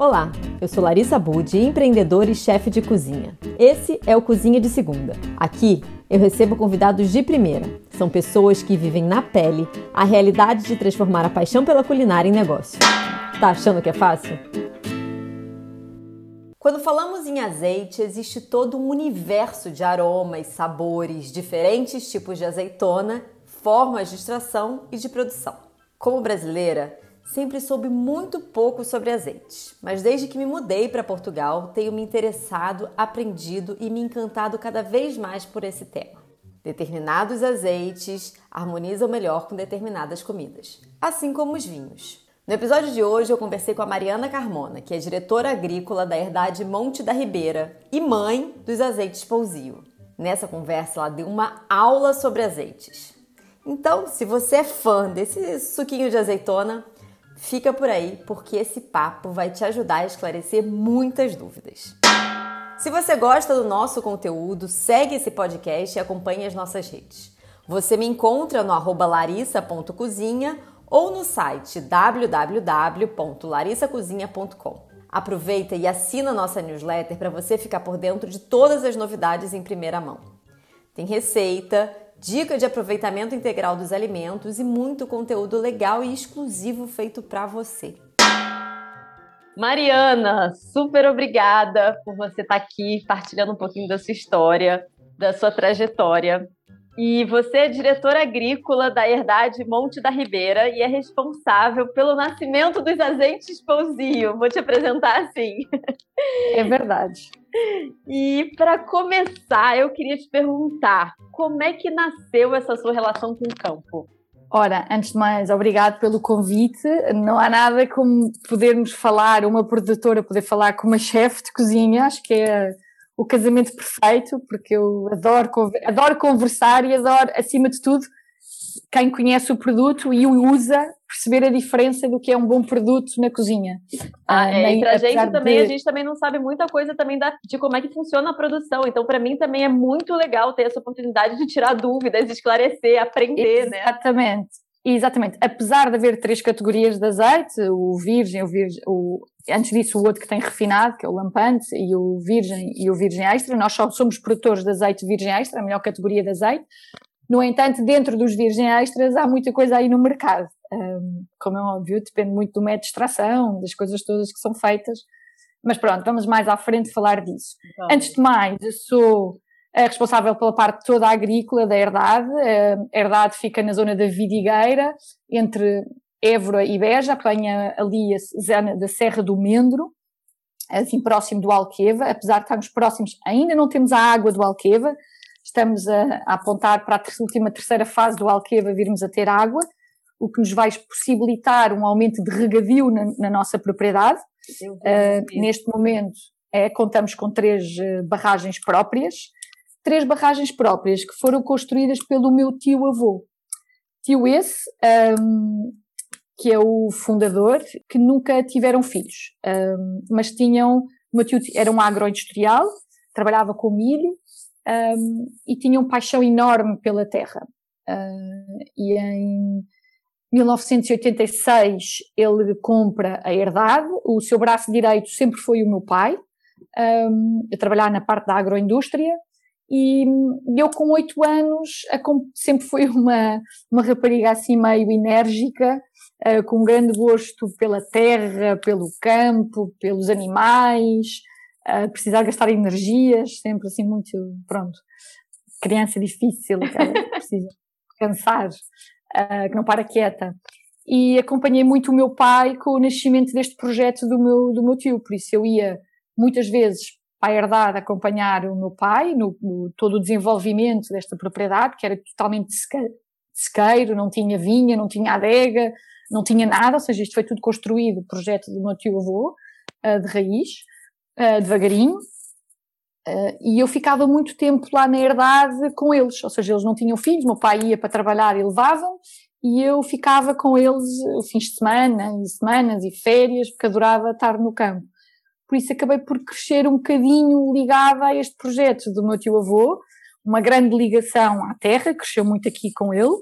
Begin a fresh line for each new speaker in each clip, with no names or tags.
Olá, eu sou Larissa Budi, empreendedora e chefe de cozinha. Esse é o Cozinha de Segunda. Aqui eu recebo convidados de primeira. São pessoas que vivem na pele a realidade de transformar a paixão pela culinária em negócio. Tá achando que é fácil? Quando falamos em azeite, existe todo um universo de aromas, sabores, diferentes tipos de azeitona, formas de extração e de produção. Como brasileira, Sempre soube muito pouco sobre azeites, mas desde que me mudei para Portugal, tenho me interessado, aprendido e me encantado cada vez mais por esse tema. Determinados azeites harmonizam melhor com determinadas comidas, assim como os vinhos. No episódio de hoje, eu conversei com a Mariana Carmona, que é diretora agrícola da Herdade Monte da Ribeira e mãe dos azeites Pousio. Nessa conversa, ela deu uma aula sobre azeites. Então, se você é fã desse suquinho de azeitona, Fica por aí porque esse papo vai te ajudar a esclarecer muitas dúvidas. Se você gosta do nosso conteúdo, segue esse podcast e acompanhe as nossas redes. Você me encontra no larissa.cozinha ou no site www.larissacozinha.com. Aproveita e assina nossa newsletter para você ficar por dentro de todas as novidades em primeira mão. Tem receita, dica de aproveitamento integral dos alimentos e muito conteúdo legal e exclusivo feito para você. Mariana, super obrigada por você estar tá aqui partilhando um pouquinho da sua história, da sua trajetória. E você é diretora agrícola da Herdade Monte da Ribeira e é responsável pelo nascimento dos azeites Pãozinho. Vou te apresentar assim.
É verdade.
E para começar, eu queria te perguntar como é que nasceu essa sua relação com o campo?
Ora, antes de mais, obrigado pelo convite. Não há nada como podermos falar, uma produtora poder falar com uma chefe de cozinha, acho que é o casamento perfeito, porque eu adoro, adoro conversar e adoro, acima de tudo, quem conhece o produto e o usa, perceber a diferença do que é um bom produto na cozinha.
Ah, ah é, Nem, pra gente também, de... a gente também não sabe muita coisa também da, de como é que funciona a produção, então para mim também é muito legal ter essa oportunidade de tirar dúvidas, esclarecer, aprender,
Exatamente. né? Exatamente. Exatamente. Apesar de haver três categorias de azeite, o virgem, o virgem, o, antes disso o outro que tem refinado, que é o lampante, e o virgem e o virgem extra, nós só somos produtores de azeite virgem extra, a melhor categoria de azeite. No entanto, dentro dos virgem extras há muita coisa aí no mercado. Um, como é óbvio, depende muito do método de extração, das coisas todas que são feitas. Mas pronto, vamos mais à frente falar disso. Então, Antes de mais, eu sou é responsável pela parte toda agrícola da herdade. A herdade fica na zona da Vidigueira, entre Évora e Beja, apanha ali a zona da Serra do Mendro, assim próximo do Alqueva, apesar de estarmos próximos, ainda não temos a água do Alqueva, estamos a, a apontar para a última terceira fase do Alqueva virmos a ter água, o que nos vai possibilitar um aumento de regadio na, na nossa propriedade. Uh, neste momento é, contamos com três uh, barragens próprias, três barragens próprias que foram construídas pelo meu tio-avô. Tio esse, um, que é o fundador, que nunca tiveram filhos, um, mas tinham, o meu tio era um agroindustrial, trabalhava com milho um, e tinha um paixão enorme pela terra. Uh, e em 1986 ele compra a herdade, o seu braço direito sempre foi o meu pai, um, a trabalhar na parte da agroindústria, e eu com oito anos sempre fui uma, uma rapariga assim meio enérgica, uh, com grande gosto pela terra, pelo campo, pelos animais, precisar gastar energias, sempre assim muito, pronto, criança difícil, que precisa cansar, uh, que não para quieta. E acompanhei muito o meu pai com o nascimento deste projeto do meu, do meu tio, por isso eu ia muitas vezes a herdade acompanhar o meu pai no, no, todo o desenvolvimento desta propriedade, que era totalmente sequeiro, não tinha vinha, não tinha adega, não tinha nada, ou seja, isto foi tudo construído, projeto do meu tio-avô, uh, de raiz, uh, devagarinho, uh, e eu ficava muito tempo lá na herdade com eles, ou seja, eles não tinham filhos, meu pai ia para trabalhar e levava e eu ficava com eles fins de semana, e semanas e férias, porque adorava estar no campo por isso acabei por crescer um bocadinho ligada a este projeto do meu tio avô, uma grande ligação à terra, cresceu muito aqui com ele,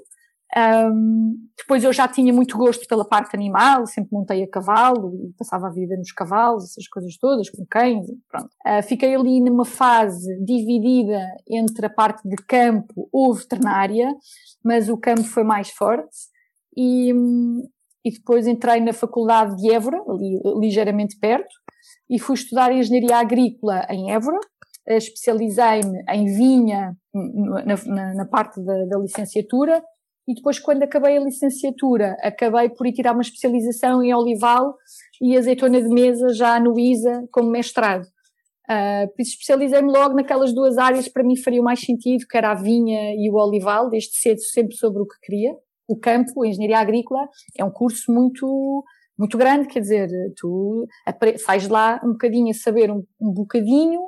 Um, depois eu já tinha muito gosto pela parte animal, sempre montei a cavalo, passava a vida nos cavalos, essas coisas todas, com cães, pronto. Uh, fiquei ali numa fase dividida entre a parte de campo ou veterinária, mas o campo foi mais forte e, e depois entrei na faculdade de Évora, ali ligeiramente perto, e fui estudar engenharia agrícola em Évora, especializei-me em vinha na, na, na parte da, da licenciatura e depois, quando acabei a licenciatura, acabei por ir tirar uma especialização em olival e azeitona de mesa já no ISA como mestrado. Uh, especializei-me logo naquelas duas áreas que para mim fariam mais sentido, que era a vinha e o olival, desde cedo sempre sobre o que queria. O campo, a engenharia agrícola, é um curso muito muito grande, quer dizer, tu sais lá um bocadinho a saber um, um bocadinho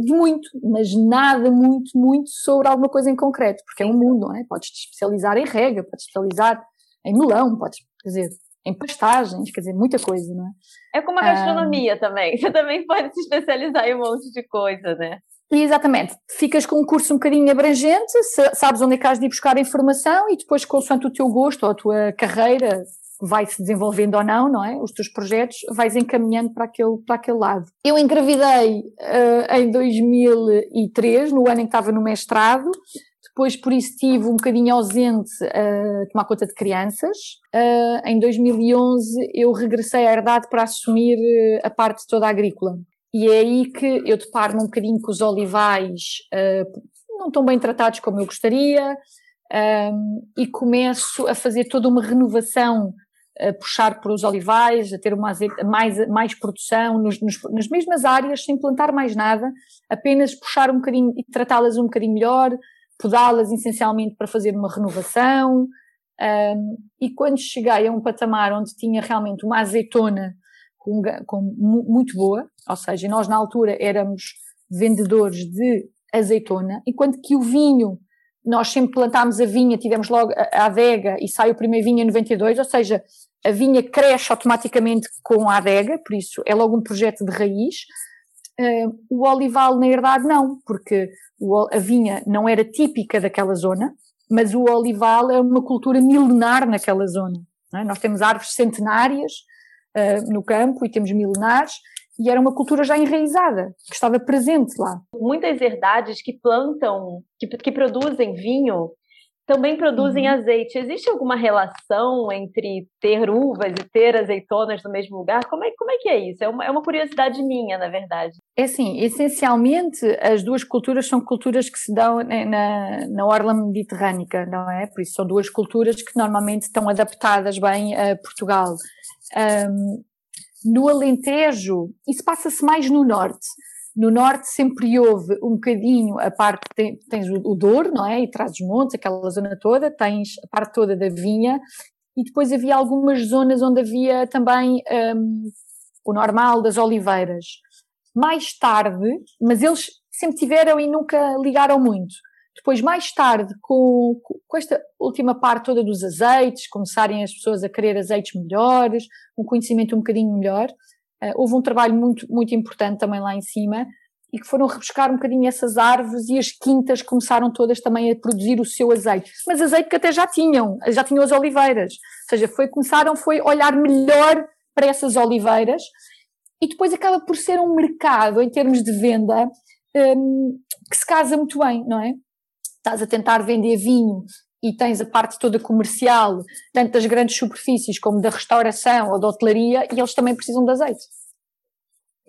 de muito, mas nada muito, muito sobre alguma coisa em concreto, porque é um mundo, não é? Podes te especializar em rega, podes te especializar em melão, podes, quer dizer, em pastagens, quer dizer, muita coisa, não é?
É como a gastronomia ah, também, você também pode se especializar em um monte de coisa, né?
Exatamente, ficas com um curso um bocadinho abrangente, sabes onde é que has de ir buscar a informação e depois, consoante o teu gosto ou a tua carreira, vai se desenvolvendo ou não, não é? Os teus projetos, vais encaminhando para aquele, para aquele lado. Eu engravidei uh, em 2003, no ano em que estava no mestrado, depois por isso estive um bocadinho ausente a tomar conta de crianças. Uh, em 2011 eu regressei à herdade para assumir eh, a parte toda agrícola. E é aí que eu deparo-me um bocadinho com os olivais uh, não tão bem tratados como eu gostaria, um, e começo a fazer toda uma renovação a puxar para os olivais, a ter uma, mais, mais produção nos, nos, nas mesmas áreas, sem plantar mais nada, apenas puxar um bocadinho e tratá-las um bocadinho melhor, podá-las essencialmente para fazer uma renovação. Um, e quando cheguei a um patamar onde tinha realmente uma azeitona com, com, muito boa, ou seja, nós na altura éramos vendedores de azeitona, enquanto que o vinho nós sempre plantámos a vinha, tivemos logo a adega e sai o primeiro vinho em 92, ou seja, a vinha cresce automaticamente com a adega, por isso é logo um projeto de raiz. Uh, o olival, na verdade, não, porque a vinha não era típica daquela zona, mas o olival é uma cultura milenar naquela zona. É? Nós temos árvores centenárias uh, no campo e temos milenares, e era uma cultura já enraizada, que estava presente lá.
Muitas herdades que plantam, que, que produzem vinho, também produzem uhum. azeite. Existe alguma relação entre ter uvas e ter azeitonas no mesmo lugar? Como é, como é que é isso? É uma, é uma curiosidade minha, na verdade.
É assim, essencialmente as duas culturas são culturas que se dão na, na orla mediterrânica, não é? Por isso são duas culturas que normalmente estão adaptadas bem a Portugal. Um, no Alentejo, isso passa-se mais no norte. No norte sempre houve um bocadinho a parte, tens o, Douro, não é? E traz os montes, aquela zona toda, tens a parte toda da vinha, e depois havia algumas zonas onde havia também um, o normal das oliveiras. Mais tarde, mas eles sempre tiveram e nunca ligaram muito. Depois, mais tarde, com, com esta última parte toda dos azeites, começarem as pessoas a querer azeites melhores, um conhecimento um bocadinho melhor, uh, houve um trabalho muito, muito importante também lá em cima e que foram rebuscar um bocadinho essas árvores e as quintas começaram todas também a produzir o seu azeite. Mas azeite que até já tinham, já tinham as oliveiras. Ou seja, foi, começaram foi olhar melhor para essas oliveiras e depois acaba por ser um mercado em termos de venda um, que se casa muito bem, não é? Estás a tentar vender vinho e tens a parte toda comercial, tanto das grandes superfícies como da restauração ou da hotelaria, e eles também precisam de azeite.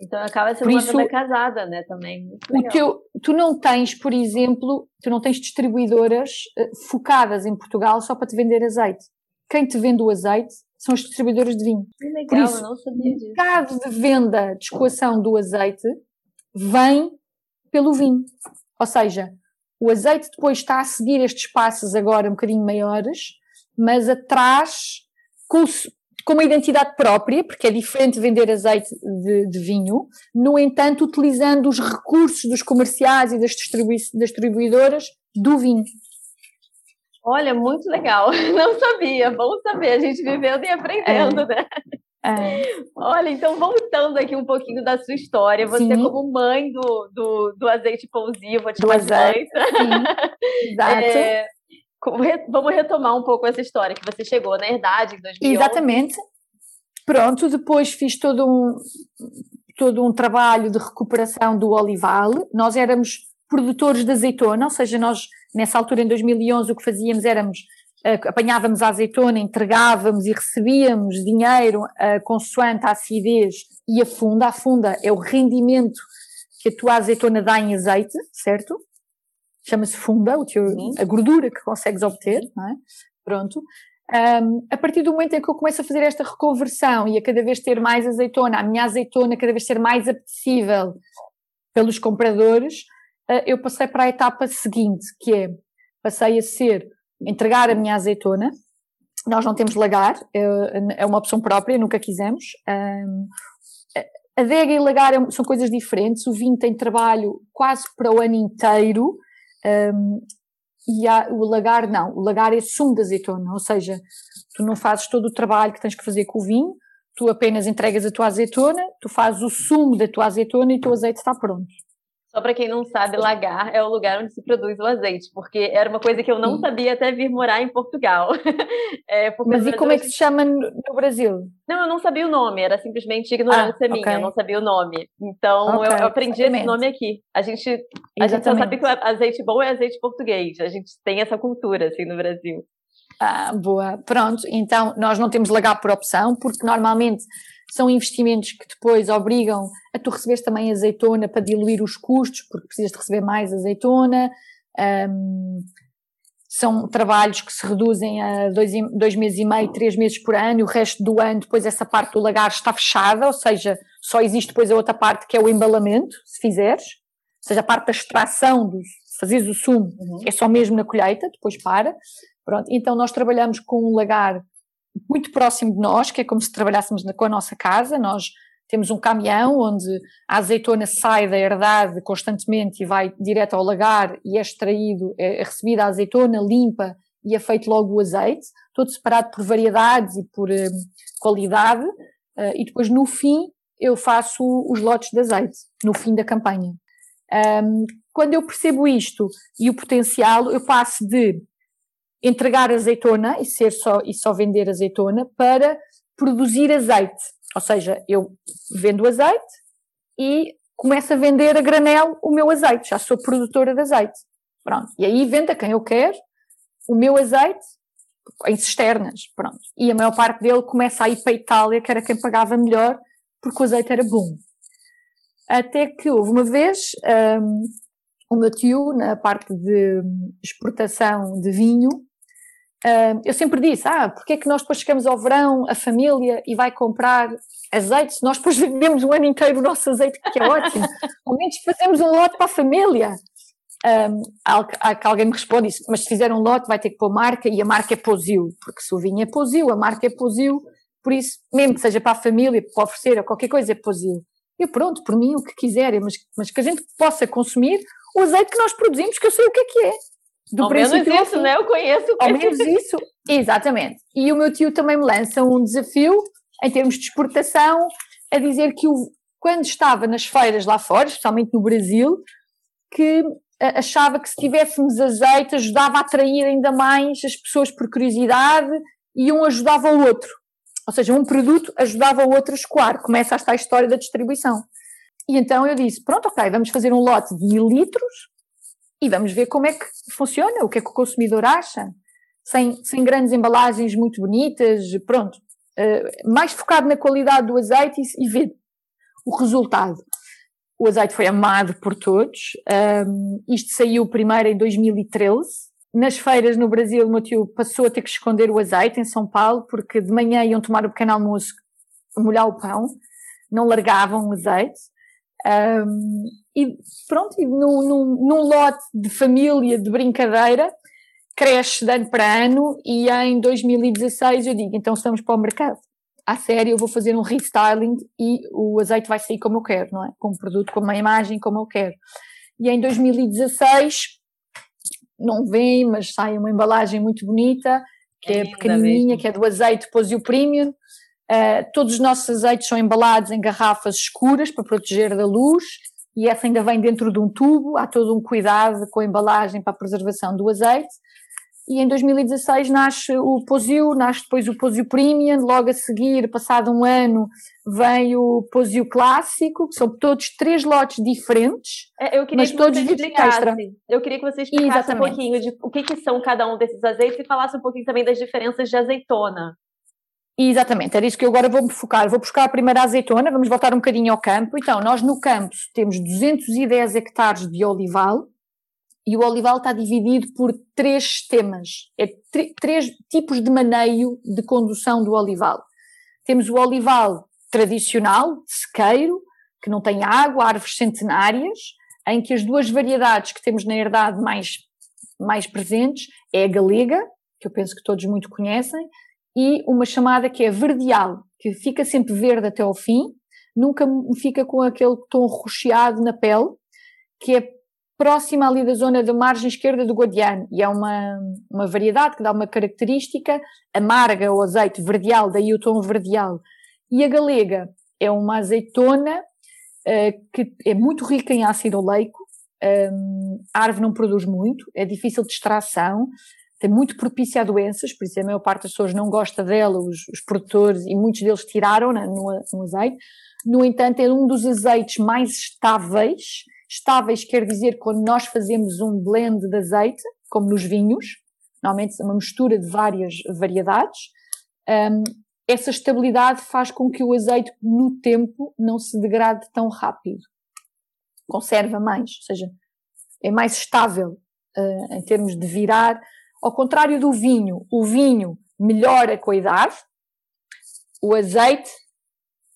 Então acaba sendo uma venda casada, né, também.
O teu, tu não tens, por exemplo, tu não tens distribuidoras uh, focadas em Portugal só para te vender azeite. Quem te vende o azeite são os distribuidores de vinho.
Que legal, por isso, eu não sabia disso.
O mercado de venda, de escoação do azeite vem pelo vinho. Ou seja, o azeite depois está a seguir estes passos agora um bocadinho maiores, mas atrás com, com uma identidade própria, porque é diferente vender azeite de, de, vinho, no entanto, utilizando os recursos dos comerciais e das, distribui das distribuidoras do vinho.
Olha, muito legal. Não sabia, bom saber, a gente vivendo e aprendendo, é. né? É. Olha, então voltando aqui um pouquinho da sua história, você Sim. como mãe do, do, do azeite pãozinho, vou te do azeite.
Exato. É,
vamos retomar um pouco essa história que você chegou na herdade em 2011.
Exatamente. Pronto, depois fiz todo um, todo um trabalho de recuperação do olival. Nós éramos produtores de azeitona, ou seja, nós nessa altura em 2011 o que fazíamos éramos apanhávamos a azeitona, entregávamos e recebíamos dinheiro uh, consoante a acidez e a funda. A funda é o rendimento que a tua azeitona dá em azeite, certo? Chama-se funda, o teu, a gordura que consegues obter, não é? Pronto. Um, a partir do momento em que eu começo a fazer esta reconversão e a cada vez ter mais azeitona, a minha azeitona cada vez ser mais apetecível pelos compradores, uh, eu passei para a etapa seguinte, que é, passei a ser, entregar a minha azeitona, nós não temos lagar, é, é uma opção própria, nunca quisemos. Um, adega e lagar é são coisas diferentes, o vinho tem trabalho quase para o ano inteiro, um, e há, o lagar não, o lagar é sumo de azeitona, ou seja, tu não fazes todo o trabalho que tens que fazer com o vinho, tu apenas entregas a tua azeitona, tu fazes o sumo da tua azeitona e o teu azeite está pronto.
Só para quem não sabe, Lagar é o lugar onde se produz o azeite, porque era uma coisa que eu não Sim. sabia até vir morar em Portugal.
é, Mas e como é que se chama no Brasil?
Não, eu não sabia o nome, era simplesmente ignorância ah, minha, okay. eu não sabia o nome. Então okay, eu, eu, aprendi exatamente. esse nome aqui. A gente, a gente só sabe que o azeite bom é azeite português, a gente tem essa cultura assim no Brasil.
Ah, boa, pronto. Então nós não temos lagar por opção, porque normalmente são investimentos que depois obrigam a tu receberes também azeitona para diluir os custos, porque precisas de receber mais azeitona. Um, são trabalhos que se reduzem a dois, dois meses e meio, três meses por ano, e o resto do ano, depois essa parte do lagar está fechada, ou seja, só existe depois a outra parte que é o embalamento, se fizeres, ou seja, a parte da extração, do, fazeres o sumo, uhum. é só mesmo na colheita, depois para. Pronto, então nós trabalhamos com um lagar muito próximo de nós, que é como se trabalhássemos com a nossa casa. Nós temos um caminhão onde a azeitona sai da herdade constantemente e vai direto ao lagar e é extraído, é recebida a azeitona limpa e é feito logo o azeite, todo separado por variedades e por um, qualidade. Uh, e depois no fim eu faço os lotes de azeite, no fim da campanha. Um, quando eu percebo isto e o potencial, eu passo de entregar azeitona e ser só e só vender azeitona para produzir azeite. Ou seja, eu vendo azeite e começo a vender a granel o meu azeite. Já sou produtora de azeite. Pronto. E aí vendo a quem eu quero o meu azeite em cisternas. Pronto. E a maior parte dele começa a ir para a Itália, que era quem pagava melhor, porque o azeite era bom. Até que houve uma vez um, o meu tio, na parte de exportação de vinho, Uh, eu sempre disse, ah, porque é que nós depois chegamos ao verão, a família, e vai comprar azeite, se nós depois vendemos o ano inteiro o nosso azeite, que é ótimo, ao menos fazemos um lote para a família. Um, há, que alguém me responde isso, mas se fizer um lote vai ter que pôr marca, e a marca é Posil, porque se o vinho é Posil, a marca é Posil, por isso, mesmo que seja para a família, para oferecer, ou qualquer coisa, é Posil. Eu pronto, por mim, o que quiserem, mas, mas que a gente possa consumir o azeite que nós produzimos, que eu sei o que é que é.
Do Ao menos isso, né? Eu conheço.
Ao menos isso, exatamente. E o meu tio também me lança um desafio em termos de exportação, a dizer que o, quando estava nas feiras lá fora, especialmente no Brasil, que achava que se tivéssemos azeite ajudava a atrair ainda mais as pessoas por curiosidade e um ajudava o outro. Ou seja, um produto ajudava o outro a escoar. Começa esta a história da distribuição. E então eu disse, pronto, ok, vamos fazer um lote de mil litros e vamos ver como é que funciona, o que é que o consumidor acha, sem, sem grandes embalagens muito bonitas, pronto, uh, mais focado na qualidade do azeite e, e ver o resultado. O azeite foi amado por todos, um, isto saiu primeiro em 2013, nas feiras no Brasil, o meu tio passou a ter que esconder o azeite em São Paulo, porque de manhã iam tomar o pequeno almoço, molhar o pão, não largavam o azeite. Um, e pronto, e num, num, num, lote de família, de brincadeira, cresce de ano para ano e em 2016 eu digo, então estamos para o mercado. À sério, eu vou fazer um restyling e o azeite vai sair como eu quero, não é? Com um produto, com uma imagem como eu quero. E em 2016, não vem, mas sai uma embalagem muito bonita, que é, é pequenininha, que é do azeite Posio Premium. Uh, todos os nossos azeites são embalados em garrafas escuras para proteger da luz e essa ainda vem dentro de um tubo, há todo um cuidado com a embalagem para a preservação do azeite. e em 2016 nasce o Posio, nasce depois o Posio Premium, logo a seguir, passado um ano, vem o Posio Clássico, que são todos três lotes diferentes,
é, eu queria mas que todos você explicasse. Eu queria que você explicasse Exatamente. um pouquinho de o que, que são cada um desses azeites e falasse um pouquinho também das diferenças de azeitona.
Exatamente, era isso que eu agora vou me focar. Vou buscar a primeira azeitona, vamos voltar um bocadinho ao campo. Então, nós no campo temos 210 hectares de olival, e o olival está dividido por três sistemas, é três tipos de maneio de condução do olival. Temos o olival tradicional, sequeiro, que não tem água, árvores centenárias, em que as duas variedades que temos na herdade mais, mais presentes é a galega, que eu penso que todos muito conhecem, e uma chamada que é verdeal, que fica sempre verde até ao fim, nunca fica com aquele tom rocheado na pele, que é próxima ali da zona da margem esquerda do Guadiana e é uma, uma variedade que dá uma característica amarga o azeite verdeal, daí o tom verdeal. E a galega é uma azeitona uh, que é muito rica em ácido oleico, um, a árvore não produz muito, é difícil de extração, tem muito propícia a doenças, por isso a maior parte das pessoas não gosta dela, os, os produtores, e muitos deles tiraram no, no azeite. No entanto, é um dos azeites mais estáveis Estáveis quer dizer quando nós fazemos um blend de azeite, como nos vinhos, normalmente é uma mistura de várias variedades, um, essa estabilidade faz com que o azeite no tempo não se degrade tão rápido. Conserva mais, ou seja, é mais estável uh, em termos de virar. Ao contrário do vinho, o vinho melhora com a idade, o azeite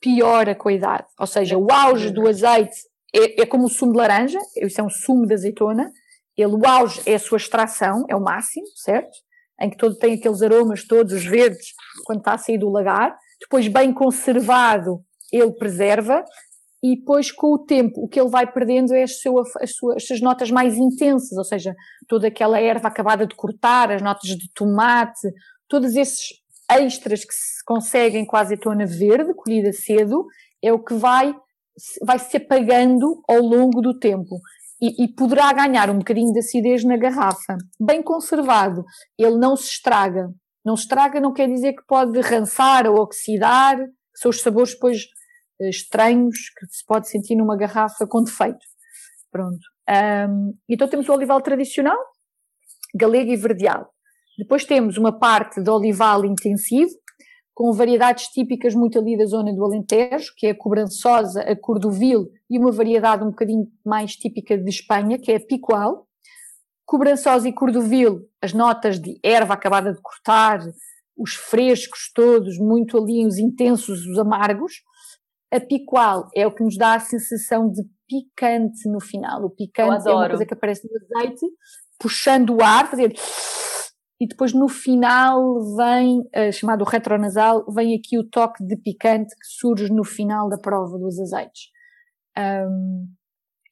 piora com a idade. Ou seja, o auge do azeite é, é como o sumo de laranja, isso é um sumo de azeitona, ele, o auge é a sua extração, é o máximo, certo? Em que todo tem aqueles aromas todos, os verdes, quando está a sair do lagar. Depois, bem conservado, ele preserva. E depois, com o tempo, o que ele vai perdendo é as, as suas as notas mais intensas, ou seja, toda aquela erva acabada de cortar, as notas de tomate, todos esses extras que se conseguem com a azeitona verde, colhida cedo, é o que vai vai se apagando ao longo do tempo e, e, poderá ganhar um bocadinho de acidez na garrafa. Bem conservado, ele não se estraga. Não se estraga não quer dizer que pode rançar ou oxidar, são os sabores depois estranhos que se pode sentir numa garrafa com defeito. Pronto. Um, então temos o olival tradicional, galega e verdeal. Depois temos uma parte de olival intensivo, com variedades típicas muito ali da zona do Alentejo, que é a cobrançosa, a cordovil e uma variedade um bocadinho mais típica de Espanha, que é a picual. Cobrançosa e cordovil, as notas de erva acabada de cortar, os frescos todos, muito ali, os intensos, os amargos. A picual é o que nos dá a sensação de picante no final. O picante é uma coisa que aparece no azeite, puxando o ar, fazer e depois no final vem, uh, chamado retronasal, vem aqui o toque de picante que surge no final da prova dos azeites. Um,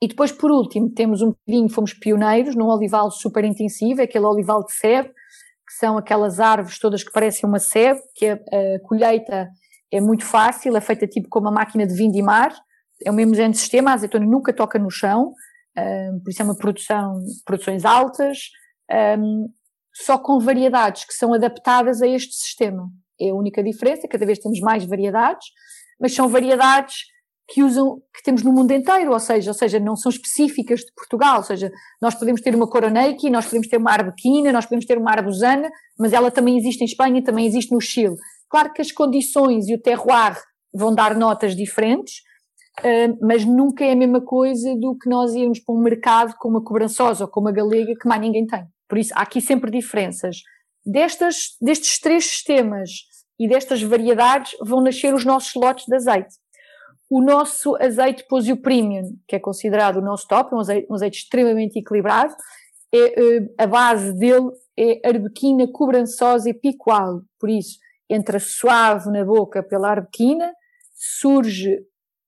e depois, por último, temos um bocadinho, fomos pioneiros num olival super intensivo, aquele olival de sebe, que são aquelas árvores todas que parecem uma sebe, que a, a colheita é muito fácil, é feita tipo como uma máquina de vindimar, é o mesmo género de sistema, a azeitona nunca toca no chão, um, por isso é uma produção, produções altas, um, só com variedades que são adaptadas a este sistema. É a única diferença, cada vez temos mais variedades, mas são variedades que usam, que temos no mundo inteiro, ou seja, ou seja, não são específicas de Portugal, ou seja, nós podemos ter uma coroneiki, nós podemos ter uma arbequina, nós podemos ter uma arbusana, mas ela também existe em Espanha, também existe no Chile. Claro que as condições e o terroir vão dar notas diferentes, Uh, mas nunca é a mesma coisa do que nós irmos para um mercado com uma cobrançosa ou com uma galega que mais ninguém tem. Por isso, há aqui sempre diferenças. Destas, destes três sistemas e destas variedades vão nascer os nossos lotes de azeite. O nosso azeite Posio Premium, que é considerado o nosso top, é um azeite, um azeite extremamente equilibrado, é, eh, a base dele é arbequina, cobrançosa e picual. Por isso, entra suave na boca pela arbequina, surge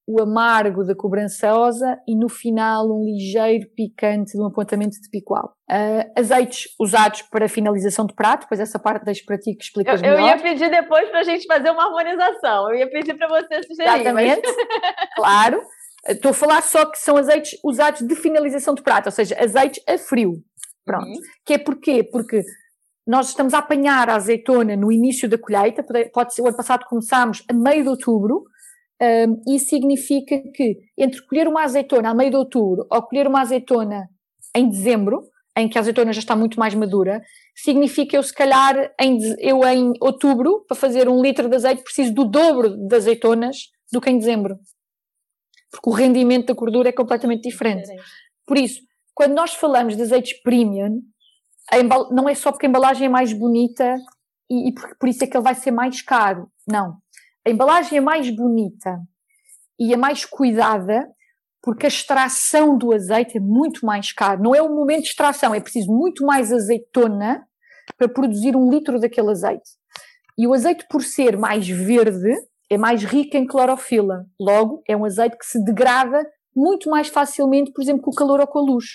o amargo da cobrançosa e no final um ligeiro picante de um apontamento de picual. Uh, azeites usados para finalização de prato, pois essa parte deixo para ti que explicas
eu,
melhor.
Eu ia pedir depois para a gente fazer uma harmonização, eu ia pedir para você sugerir.
Exatamente, mas... claro. Estou a falar só que são azeites usados de finalização de prato, ou seja, azeites a frio. Pronto. Uhum. Que é porquê? Porque nós estamos a apanhar a azeitona no início da colheita, pode ser, o ano passado começámos a meio de outubro, um, isso significa que entre colher uma azeitona a meio de outubro ou colher uma azeitona em dezembro, em que a azeitona já está muito mais madura, significa eu se calhar em, eu em outubro, para fazer um litro de azeite, preciso do dobro de azeitonas do que em dezembro. Porque o rendimento da gordura é completamente diferente. Por isso, quando nós falamos de azeites premium, não é só porque a embalagem é mais bonita e, e por, por isso é que ele vai ser mais caro. Não. A embalagem é mais bonita e é mais cuidada porque a extração do azeite é muito mais caro. Não é o momento de extração, é preciso muito mais azeitona para produzir um litro daquele azeite. E o azeite, por ser mais verde, é mais rico em clorofila. Logo, é um azeite que se degrada muito mais facilmente, por exemplo, com o calor ou com a luz.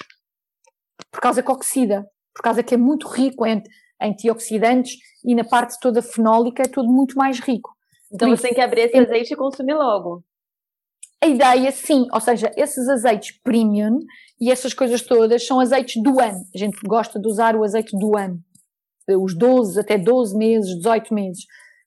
Por causa que oxida por causa que é muito rico em antioxidantes e na parte toda fenólica é tudo muito mais rico.
Então você tem que abrir esse é azeite e consumir logo.
A ideia, sim, ou seja, esses azeites premium e essas coisas todas são azeites do ano. A gente gosta de usar o azeite do ano, os 12, até 12 meses, 18 meses.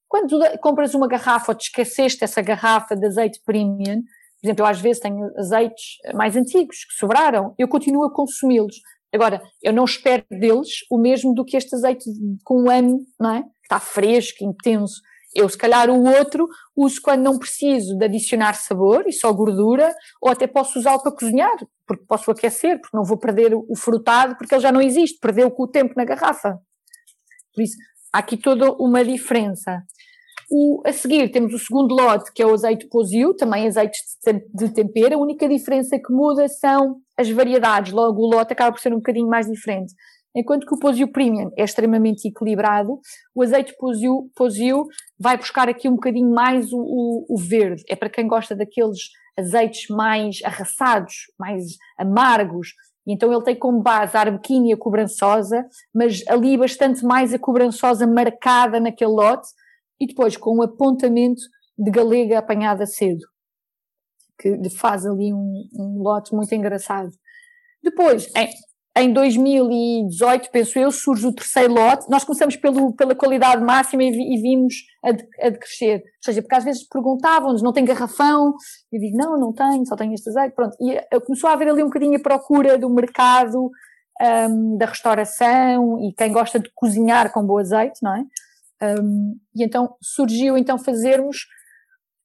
Quando compras uma garrafa ou te esqueceste essa garrafa de azeite premium, por exemplo, eu às vezes tenho azeites mais antigos que sobraram, eu continuo a consumi-los, Agora, eu não espero deles o mesmo do que este azeite com um ano, não é? Que está fresco, intenso. Eu, se calhar, o outro uso quando não preciso de adicionar sabor e só gordura, ou até posso usá-lo para cozinhar, porque posso aquecer, porque não vou perder o frutado, porque ele já não existe, perdeu com o tempo na garrafa. Por isso, há aqui toda uma diferença. O, a seguir temos o segundo lote, que é o azeite posio, também azeites de tempero. A única diferença que muda são as variedades, logo o lote acaba por ser um bocadinho mais diferente. Enquanto que o Posio Premium é extremamente equilibrado, o azeite Posio vai buscar aqui um bocadinho mais o, o, o, verde. É para quem gosta daqueles azeites mais arraçados, mais amargos. Então ele tem como base a arbequina e a cobrançosa, mas ali bastante mais a cobrançosa marcada naquele lote e depois com um apontamento de galega apanhada cedo, que faz ali um, um lote muito engraçado. Depois, em, em 2018, penso eu, surge o terceiro lote. Nós começamos pelo, pela qualidade máxima e, e vimos a, de, a decrescer. Ou seja, porque às vezes perguntavam-nos, não tem garrafão? Eu digo, não, não tenho, só tenho este azeite. Pronto. E eh, começou a haver ali um bocadinho a procura do mercado, um, da restauração e quem gosta de cozinhar com bom azeite, não é? Um, e então surgiu então fazermos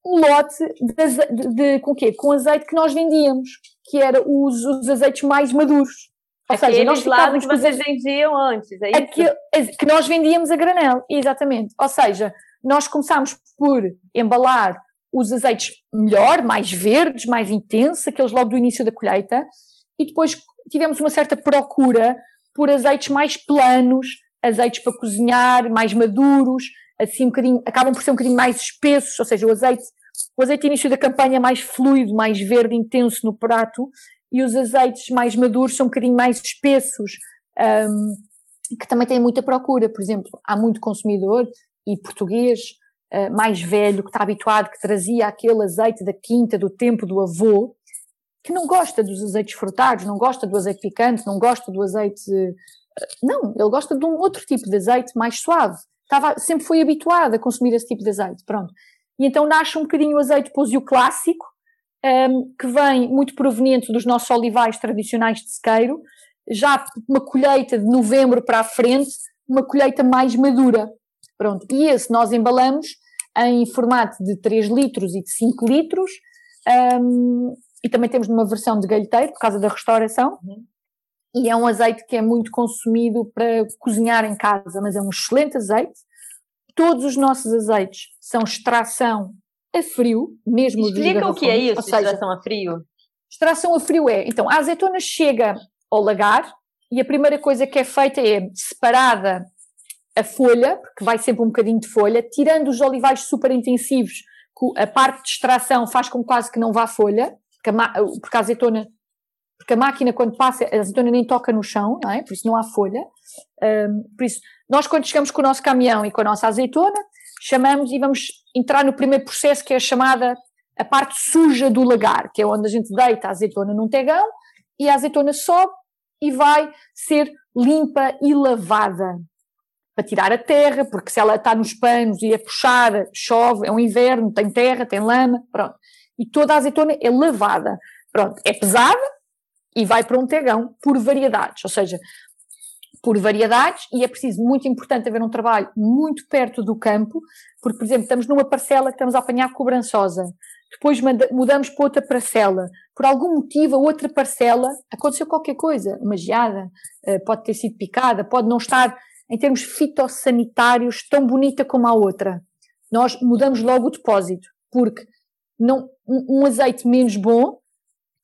um lote de, de, de, com quê? Com azeite que nós vendíamos, que era os, os azeites mais maduros.
Ou Aqueles seja, nós ficávamos que vocês vendiam antes, é?
Aquele, que nós vendíamos a granel, exatamente. Ou seja, nós começámos por embalar os azeites melhor, mais verdes, mais intensos, aqueles logo do início da colheita, e depois tivemos uma certa procura por azeites mais planos, azeites para cozinhar, mais maduros, assim um bocadinho, acabam por ser um bocadinho mais espessos, ou seja, o azeite, o azeite início da campanha é mais fluido, mais verde, intenso no prato, e os azeites mais maduros são um bocadinho mais espessos, um, que também têm muita procura, por exemplo, há muito consumidor e português uh, mais velho que está habituado, que trazia aquele azeite da quinta, do tempo do avô, que não gosta dos azeites frutados, não gosta do azeite picante, não gosta do azeite não, ele gosta de um outro tipo de azeite mais suave. Estava, sempre foi habituado a consumir esse tipo de azeite, pronto. E então nasce um bocadinho o azeite posio clássico, um, que vem muito proveniente dos nossos olivais tradicionais de sequeiro, já uma colheita de novembro para a frente, uma colheita mais madura. Pronto, e esse nós embalamos em formato de 3 litros e de 5 litros, um, e também temos numa versão de galheteiro, por causa da restauração. Uhum e é um azeite que é muito consumido para cozinhar em casa, mas é um excelente azeite. Todos os nossos azeites são extração a frio, mesmo
Explica o que é isso, seja, extração a frio.
Extração a frio é, então, a azeitona chega ao lagar e a primeira coisa que é feita é separada a folha, porque vai sempre um bocadinho de folha, tirando os olivais super intensivos, a parte de extração faz com quase que não vá folha, porque a, porque a azeitona porque a máquina quando passa, a azeitona nem toca no chão, não é? Por isso não há folha. Um, por isso, nós quando chegamos com o nosso caminhão e com a nossa azeitona, chamamos e vamos entrar no primeiro processo que é a chamada a parte suja do lagar, que é onde a gente deita a azeitona num tegão e a azeitona sobe e vai ser limpa e lavada. para tirar a terra, porque se ela está nos panos e é puxada, chove, é um inverno, tem terra, tem lama, pronto. E toda a azeitona é lavada. Pronto, é pesada e vai para um tegão por variedades, ou seja, por variedades, e é preciso, muito importante, haver um trabalho muito perto do campo, porque, por exemplo, estamos numa parcela que estamos a apanhar cobrançosa, depois mudamos para outra parcela, por algum motivo a outra parcela aconteceu qualquer coisa, uma geada, eh, pode ter sido picada, pode não estar em termos fitossanitários tão bonita como a outra. Nós mudamos logo o depósito, porque não, um, um azeite menos bom,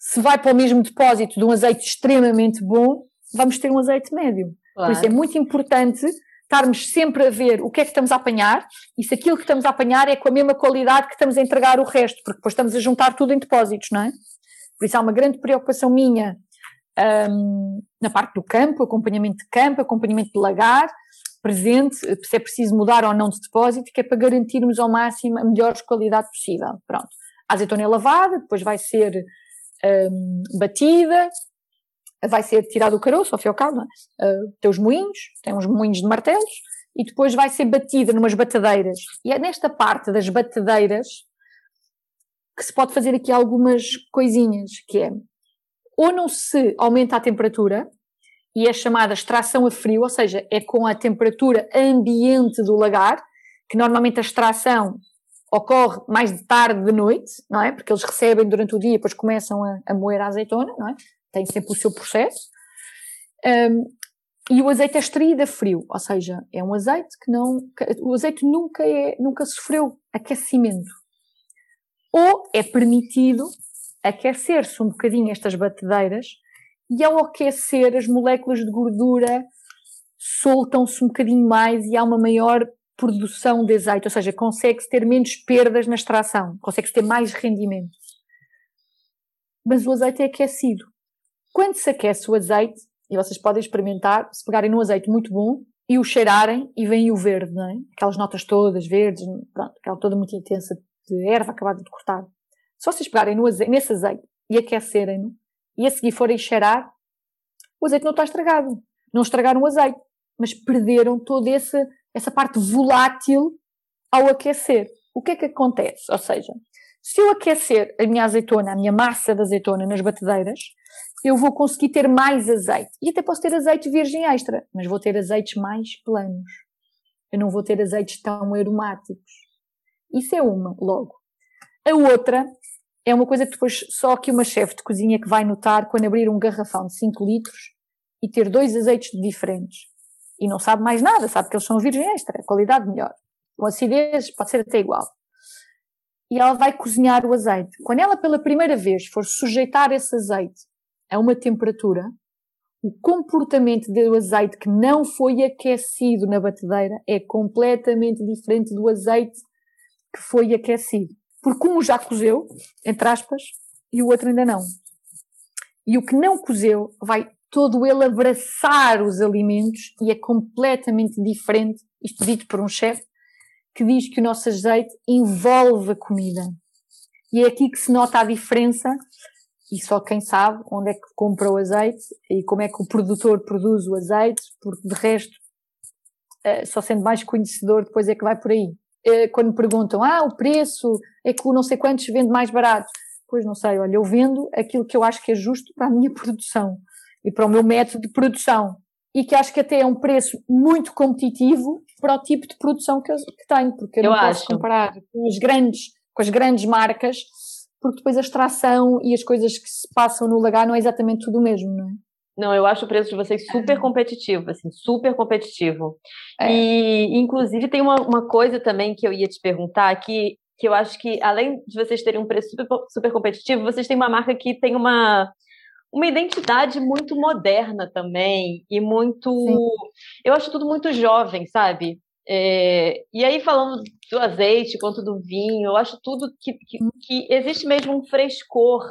se vai para o mesmo depósito de um azeite extremamente bom, vamos ter um azeite médio. Claro. Por isso é muito importante estarmos sempre a ver o que é que estamos a apanhar e se aquilo que estamos a apanhar é com a mesma qualidade que estamos a entregar o resto, porque depois estamos a juntar tudo em depósitos, não é? Por isso há uma grande preocupação minha um, na parte do campo, acompanhamento de campo, acompanhamento de lagar, presente, se é preciso mudar ou não de depósito, que é para garantirmos ao máximo a melhor qualidade possível. Pronto. A azeitona é lavada, depois vai ser um, batida, vai ser tirado o caroço, ao fim e ao cabo, uh, tem os moinhos, tem uns moinhos de martelos, e depois vai ser batida numas batadeiras. E é nesta parte das batadeiras que se pode fazer aqui algumas coisinhas, que é, ou não se aumenta a temperatura, e é chamada extração a frio, ou seja, é com a temperatura ambiente do lagar, que normalmente a extração ocorre mais de tarde, de noite, não é? Porque eles recebem durante o dia e depois começam a, a moer a azeitona, não é? tem sempre o seu processo. Um, e o azeite é extraído a frio, ou seja, é um azeite que não. O azeite nunca, é, nunca sofreu aquecimento. Ou é permitido aquecer-se um bocadinho estas batedeiras e ao aquecer as moléculas de gordura soltam-se um bocadinho mais e há uma maior produção de azeite, ou seja, consegue-se ter menos perdas na extração, consegue-se ter mais rendimento. Mas o azeite é aquecido. Quando se aquece o azeite, e vocês podem experimentar, se pegarem num azeite muito bom e o cheirarem e vem o verde, não é? Aquelas notas todas verdes, pronto, aquela toda muito intensa de erva acabada de cortar. Se vocês pegarem no azeite, nesse azeite e aquecerem-no e a seguir forem cheirar, o azeite não está estragado. Não estragaram o azeite, mas perderam toda essa, essa parte volátil ao aquecer. O que é que acontece? Ou seja, se eu aquecer a minha azeitona, a minha massa de azeitona nas batedeiras, eu vou conseguir ter mais azeite. E até posso ter azeite virgem extra, mas vou ter azeites mais planos. Eu não vou ter azeites tão aromáticos. Isso é uma, logo. A outra é uma coisa que depois só que uma chefe de cozinha que vai notar quando abrir um garrafão de 5 litros e ter dois azeites diferentes. E não sabe mais nada, sabe que eles são virgem extra, qualidade melhor. Com acidez pode ser até igual. E ela vai cozinhar o azeite. Quando ela pela primeira vez for sujeitar esse azeite a uma temperatura, o comportamento do azeite que não foi aquecido na batedeira é completamente diferente do azeite que foi aquecido. Porque um já cozeu, entre aspas, e o outro ainda não. E o que não cozeu vai todo ele abraçar os alimentos e é completamente diferente, isto dito por um chefe, que diz que o nosso azeite envolve a comida. E é aqui que se nota a diferença e só quem sabe onde é que compra o azeite e como é que o produtor produz o azeite, porque de resto, eh, só sendo mais conhecedor, depois é que vai por aí. Eh, quando perguntam, ah, o preço é que o não sei quantos vende mais barato. Pois não sei, olha, eu vendo aquilo que eu acho que é justo para a minha produção e para o meu método de produção e que acho que até é um preço muito competitivo para o tipo de produção que eu que tenho, porque eu, eu não acho. posso comparar com as grandes, com as grandes marcas porque depois a extração e as coisas que se passam no lagar não é exatamente tudo o mesmo, não é?
Não, eu acho o preço de vocês super competitivo, assim, super competitivo. É. E, inclusive, tem uma, uma coisa também que eu ia te perguntar, que, que eu acho que, além de vocês terem um preço super, super competitivo, vocês têm uma marca que tem uma, uma identidade muito moderna também, e muito... Sim. Eu acho tudo muito jovem, sabe? É, e aí, falando do azeite quanto do vinho, eu acho tudo que, que, hum. que existe mesmo um frescor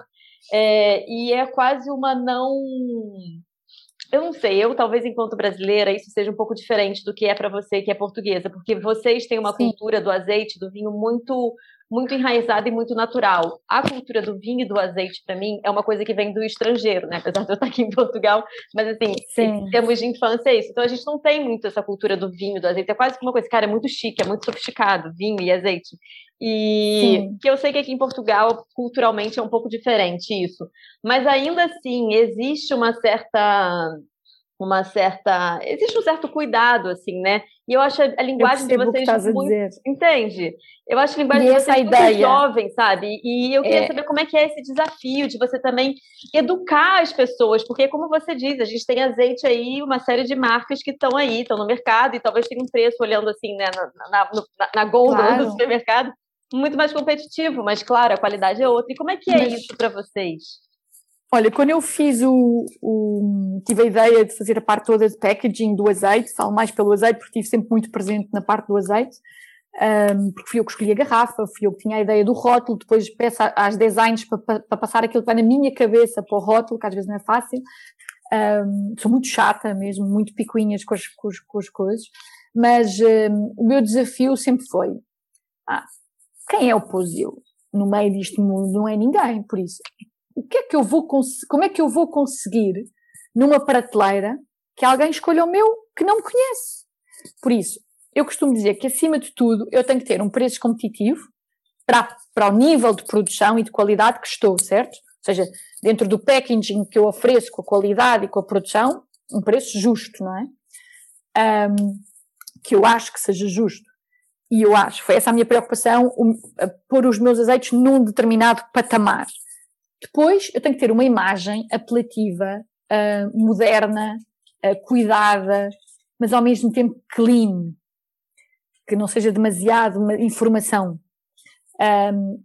é, e é quase uma não. Eu não sei, eu talvez enquanto brasileira isso seja um pouco diferente do que é para você que é portuguesa, porque vocês têm uma Sim. cultura do azeite, do vinho muito muito enraizada e muito natural. A cultura do vinho e do azeite, para mim, é uma coisa que vem do estrangeiro, né? Apesar de eu estar aqui em Portugal, mas assim, Sim. em termos de infância é isso. Então a gente não tem muito essa cultura do vinho e do azeite. É quase que uma coisa, cara, é muito chique, é muito sofisticado, vinho e azeite. E Sim. que eu sei que aqui em Portugal, culturalmente, é um pouco diferente isso. Mas ainda assim, existe uma certa uma certa. Existe um certo cuidado, assim, né? E eu acho a linguagem de vocês.
Que muito...
Entende? Eu acho a linguagem e de vocês ideia. muito jovem, sabe? E eu queria é... saber como é que é esse desafio de você também educar as pessoas, porque, como você diz, a gente tem azeite aí, uma série de marcas que estão aí, estão no mercado, e talvez tenha um preço olhando assim, né, na, na, na, na gôndola claro. do supermercado, muito mais competitivo, mas claro, a qualidade é outra. E como é que é mas... isso para vocês?
Olha, quando eu fiz o, o, tive a ideia de fazer a parte toda de packaging do azeite, falo mais pelo azeite porque estive sempre muito presente na parte do azeite, um, porque fui eu que escolhi a garrafa, fui eu que tinha a ideia do rótulo, depois peço às designs para, para, para passar aquilo que vai na minha cabeça para o rótulo, que às vezes não é fácil. Um, sou muito chata mesmo, muito picuinhas com as, com as, com as coisas, mas um, o meu desafio sempre foi, ah, quem é o Posil? No meio disto mundo não é ninguém, por isso o que é que eu vou como é que eu vou conseguir numa prateleira que alguém escolha o meu que não me conhece? Por isso, eu costumo dizer que acima de tudo eu tenho que ter um preço competitivo para, para o nível de produção e de qualidade que estou, certo? Ou seja, dentro do packaging que eu ofereço com a qualidade e com a produção, um preço justo, não é? Um, que eu acho que seja justo. E eu acho, foi essa a minha preocupação, um, pôr os meus azeites num determinado patamar. Depois, eu tenho que ter uma imagem apelativa, uh, moderna, uh, cuidada, mas ao mesmo tempo clean, que não seja demasiado informação. Um,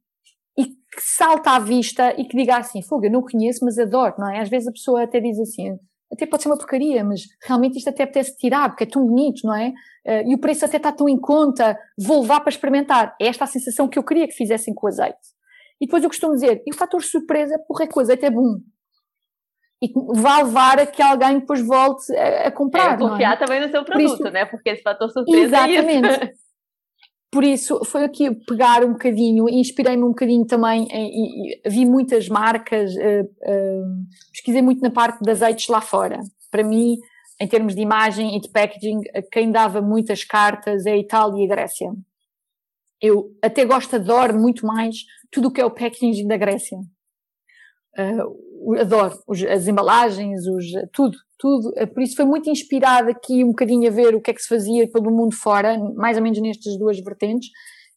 e que salta à vista e que diga assim, fogo, eu não conheço, mas adoro, não é? Às vezes a pessoa até diz assim, até pode ser uma porcaria, mas realmente isto até apetece tirar, porque é tão bonito, não é? Uh, e o preço até está tão em conta, vou levar para experimentar. É esta a sensação que eu queria que fizessem com o azeite. E depois eu costumo dizer, e o fator surpresa, porra, é que o azeite é bom. E vai levar a que alguém depois volte a, a comprar.
É, confiar
é?
também no seu produto, isso, né? Porque esse fator surpresa
exatamente.
é isso.
Por isso, foi aqui pegar um bocadinho, inspirei-me um bocadinho também, em, vi muitas marcas, uh, uh, pesquisei muito na parte de azeites lá fora. Para mim, em termos de imagem e de packaging, quem dava muitas cartas é a Itália e a Grécia. Eu até gosto, adoro muito mais tudo o que é o packaging da Grécia. Uh, adoro os, as embalagens, os, tudo, tudo. Uh, por isso foi muito inspirada aqui um bocadinho a ver o que é que se fazia pelo mundo fora, mais ou menos nestas duas vertentes,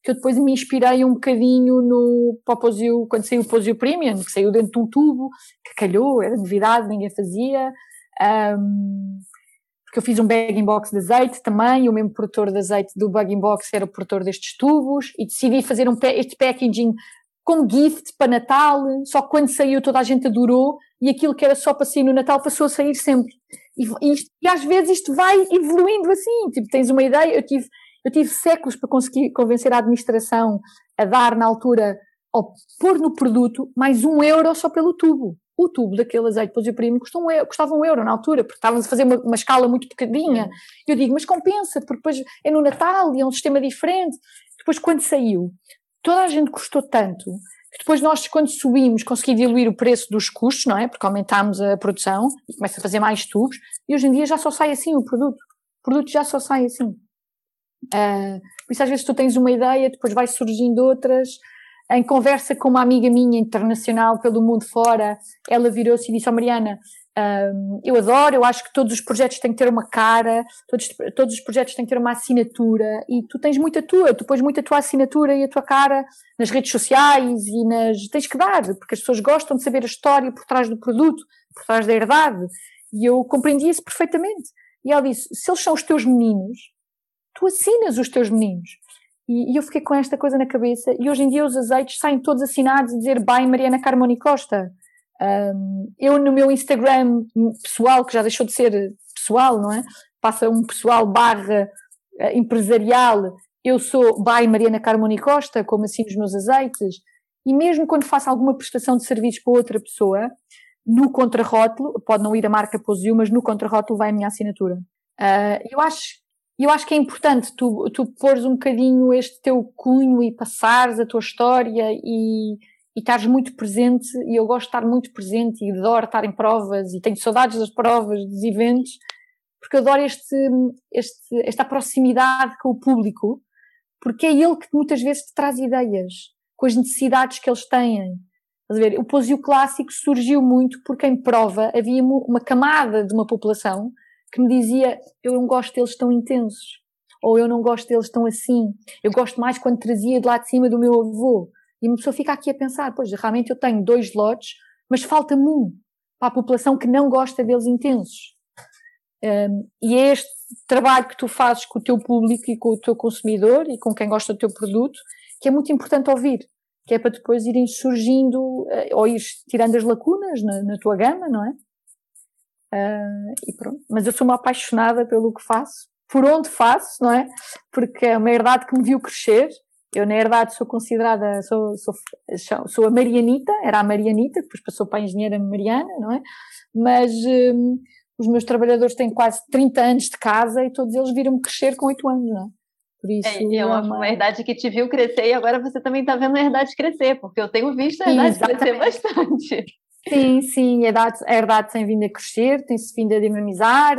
que eu depois me inspirei um bocadinho no Poposio, quando saiu o Posio Premium, que saiu dentro de um tubo, que calhou, era novidade, ninguém fazia. Um, porque eu fiz um bagging box de azeite também, o mesmo produtor de azeite do bagging box era o produtor destes tubos, e decidi fazer um, este packaging como gift para Natal, só que quando saiu toda a gente adorou, e aquilo que era só para sair no Natal passou a sair sempre. E, e, e às vezes isto vai evoluindo assim, tipo, tens uma ideia, eu tive, eu tive séculos para conseguir convencer a administração a dar na altura, ou pôr no produto mais um euro só pelo tubo o tubo daquele azeite para primo custava um, custava um euro na altura, porque estávamos a fazer uma, uma escala muito pequenina. Eu digo, mas compensa, porque depois é no Natal e é um sistema diferente. Depois, quando saiu, toda a gente custou tanto que depois nós, quando subimos, consegui diluir o preço dos custos, não é? Porque aumentámos a produção e começa a fazer mais tubos, e hoje em dia já só sai assim o produto. O produto já só sai assim. Uh, por isso, às vezes, tu tens uma ideia, depois vai surgindo outras em conversa com uma amiga minha internacional pelo mundo fora, ela virou-se e disse: oh, Mariana, eu adoro, eu acho que todos os projetos têm que ter uma cara, todos, todos os projetos têm que ter uma assinatura e tu tens muita tua, tu pões muito a tua assinatura e a tua cara nas redes sociais e nas. tens que dar, porque as pessoas gostam de saber a história por trás do produto, por trás da herdade. E eu compreendi isso perfeitamente. E ela disse: se eles são os teus meninos, tu assinas os teus meninos. E, e, eu fiquei com esta coisa na cabeça. E hoje em dia os azeites saem todos assinados a dizer bem Mariana Carmoni Costa. Um, eu no meu Instagram pessoal, que já deixou de ser pessoal, não é? Passa um pessoal barra uh, empresarial. Eu sou by Mariana Carmoni Costa, como assim os meus azeites. E mesmo quando faço alguma prestação de serviços para outra pessoa, no contrarótulo, pode não ir a marca Posio, mas no contrarótulo vai a minha assinatura. Uh, eu acho eu acho que é importante tu, tu pôres um bocadinho este teu cunho e passares a tua história e, e estares muito presente. E eu gosto de estar muito presente e adoro estar em provas e tenho saudades das provas, dos eventos, porque adoro este, este, esta proximidade com o público, porque é ele que muitas vezes te traz ideias com as necessidades que eles têm. Estás ver? O posio clássico surgiu muito porque em prova havia uma camada de uma população que me dizia eu não gosto deles tão intensos, ou eu não gosto deles tão assim, eu gosto mais quando trazia de lá de cima do meu avô. E uma pessoa fica aqui a pensar, pois realmente eu tenho dois lotes, mas falta-me um para a população que não gosta deles intensos. Um, e é este trabalho que tu fazes com o teu público e com o teu consumidor e com quem gosta do teu produto, que é muito importante ouvir, que é para depois irem surgindo uh, ou ir tirando as lacunas na, na tua gama, não é? Uh, e pronto. Mas eu sou uma apaixonada pelo que faço, por onde faço, não é? Porque é uma herdade que me viu crescer. Eu, na herdade, sou considerada, sou, sou, sou a Marianita, era a Marianita, depois passou para a engenheira Mariana, não é? Mas um, os meus trabalhadores têm quase 30 anos de casa e todos eles viram-me crescer com 8 anos, não é?
Por isso, é, é uma, uma herdade que te viu crescer e agora você também está vendo a herdade crescer, porque eu tenho visto a herdade crescer bastante.
Sim, sim, a herdade, a herdade tem vindo a crescer, tem-se vindo a dinamizar,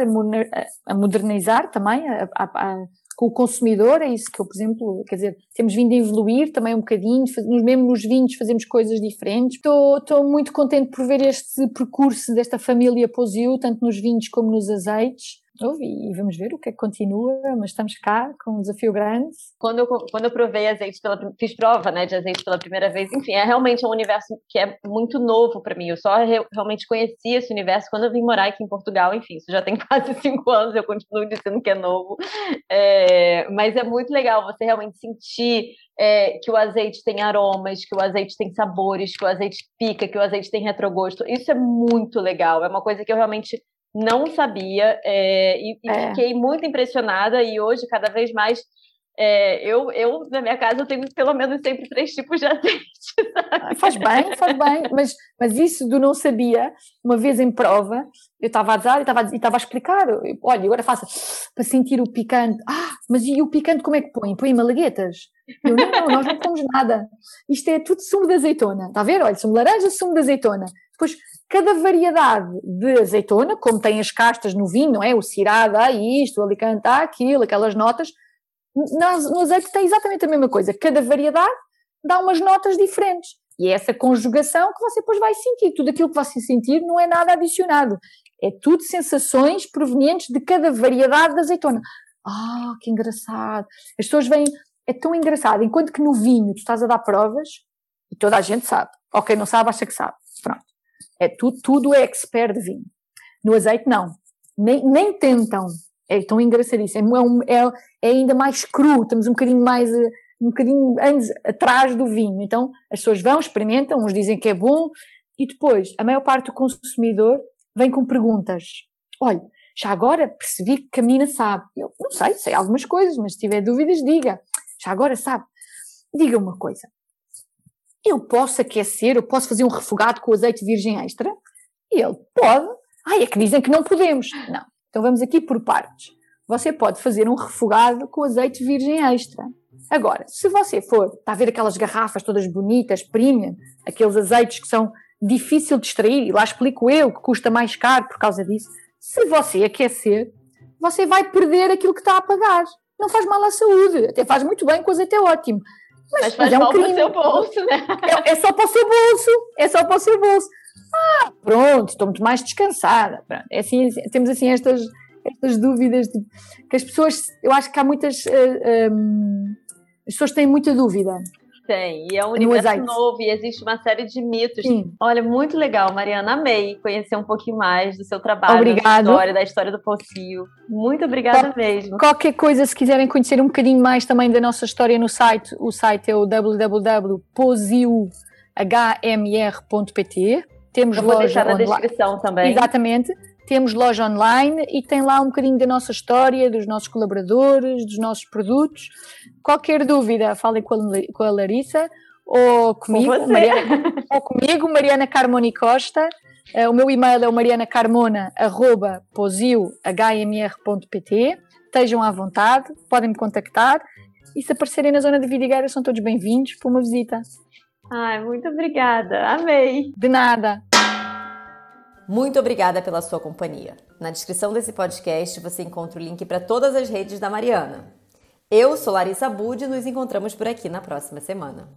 a modernizar também a, a, com o consumidor, é isso que eu, por exemplo, quer dizer, temos vindo a evoluir também um bocadinho, mesmo nos vinhos fazemos coisas diferentes. Estou, muito contente por ver este percurso desta família Posio, tanto nos vinhos como nos azeites e vamos ver o que é que continua, mas estamos cá com um desafio grande.
Quando eu, quando eu provei azeite pela fiz prova, né, de azeite pela primeira vez, enfim, é realmente um universo que é muito novo para mim. Eu só re, realmente conheci esse universo quando eu vim morar aqui em Portugal. Enfim, isso já tem quase cinco anos, eu continuo dizendo que é novo, é, mas é muito legal você realmente sentir é, que o azeite tem aromas, que o azeite tem sabores, que o azeite pica, que o azeite tem retrogosto. Isso é muito legal. É uma coisa que eu realmente não sabia é, e, e é. fiquei muito impressionada e hoje cada vez mais é, eu, eu, na minha casa, eu tenho pelo menos sempre três tipos de azeite.
Sabe? Faz bem, faz bem, mas, mas isso do não sabia, uma vez em prova, eu estava a dar e estava, e estava a explicar, olha, agora faça para sentir o picante. Ah, mas e o picante como é que põe? Põe malaguetas? Eu, não, não, nós não pomos nada. Isto é tudo sumo de azeitona, está a ver? Olha, sumo de laranja, sumo de azeitona. Depois cada variedade de azeitona, como tem as castas no vinho, não é? O cirada há isto, o alicante há aquilo, aquelas notas. No azeite tem exatamente a mesma coisa. Cada variedade dá umas notas diferentes. E é essa conjugação que você depois vai sentir. Tudo aquilo que você sentir não é nada adicionado. É tudo sensações provenientes de cada variedade de azeitona. Ah, que engraçado. As pessoas veem, é tão engraçado. Enquanto que no vinho tu estás a dar provas e toda a gente sabe. Ok, não sabe, acha que sabe. Pronto. É tudo, tudo é expert de vinho. No azeite, não. Nem, nem tentam. É tão engraçadíssimo. É, um, é, é ainda mais cru, estamos um bocadinho mais eh, um bocadinho anos atrás do vinho. Então as pessoas vão, experimentam, uns dizem que é bom, e depois a maior parte do consumidor vem com perguntas. Olha, já agora percebi que a menina sabe. Eu não sei, sei algumas coisas, mas se tiver dúvidas, diga. Já agora sabe. Diga uma coisa eu posso aquecer, eu posso fazer um refogado com azeite virgem extra? E ele, pode. Ai, é que dizem que não podemos. Não. Então vamos aqui por partes. Você pode fazer um refogado com azeite virgem extra. Agora, se você for, está a ver aquelas garrafas todas bonitas, premium, aqueles azeites que são difícil de extrair, e lá explico eu que custa mais caro por causa disso. Se você aquecer, você vai perder aquilo que está a pagar. Não faz mal à saúde, até faz muito bem, com azeite é ótimo.
Mas, mas faz é um crime. seu bolso, né?
É, é, só para o seu bolso. É só para o seu bolso. Ah, pronto, estou muito mais descansada. Pronto. É assim, temos assim estas, estas dúvidas de, que as pessoas, eu acho que há muitas, uh, eh, um, ehm, as pessoas têm muita dúvida.
Tem, e é um universo novo e existe uma série de mitos. Sim. Olha, muito legal, Mariana. Amei conhecer um pouquinho mais do seu trabalho,
Obrigado.
da história, da história do Pocio. Muito obrigada
Qual,
mesmo.
Qualquer coisa, se quiserem conhecer um bocadinho mais também da nossa história no site, o site é o www.posiuhmr.pt.
Temos Eu vou deixar na descrição também.
Exatamente. Temos loja online e tem lá um bocadinho da nossa história, dos nossos colaboradores, dos nossos produtos. Qualquer dúvida, falem com a, com a Larissa ou comigo, com Mariana, ou comigo, Mariana Carmoni Costa. Uh, o meu e-mail é o marianacarmona.posiu.hmr.pt estejam à vontade, podem me contactar e se aparecerem na zona de Vidigueira são todos bem-vindos para uma visita.
Ai, muito obrigada, amei.
De nada.
Muito obrigada pela sua companhia. Na descrição desse podcast você encontra o link para todas as redes da Mariana. Eu sou Larissa Bud e nos encontramos por aqui na próxima semana.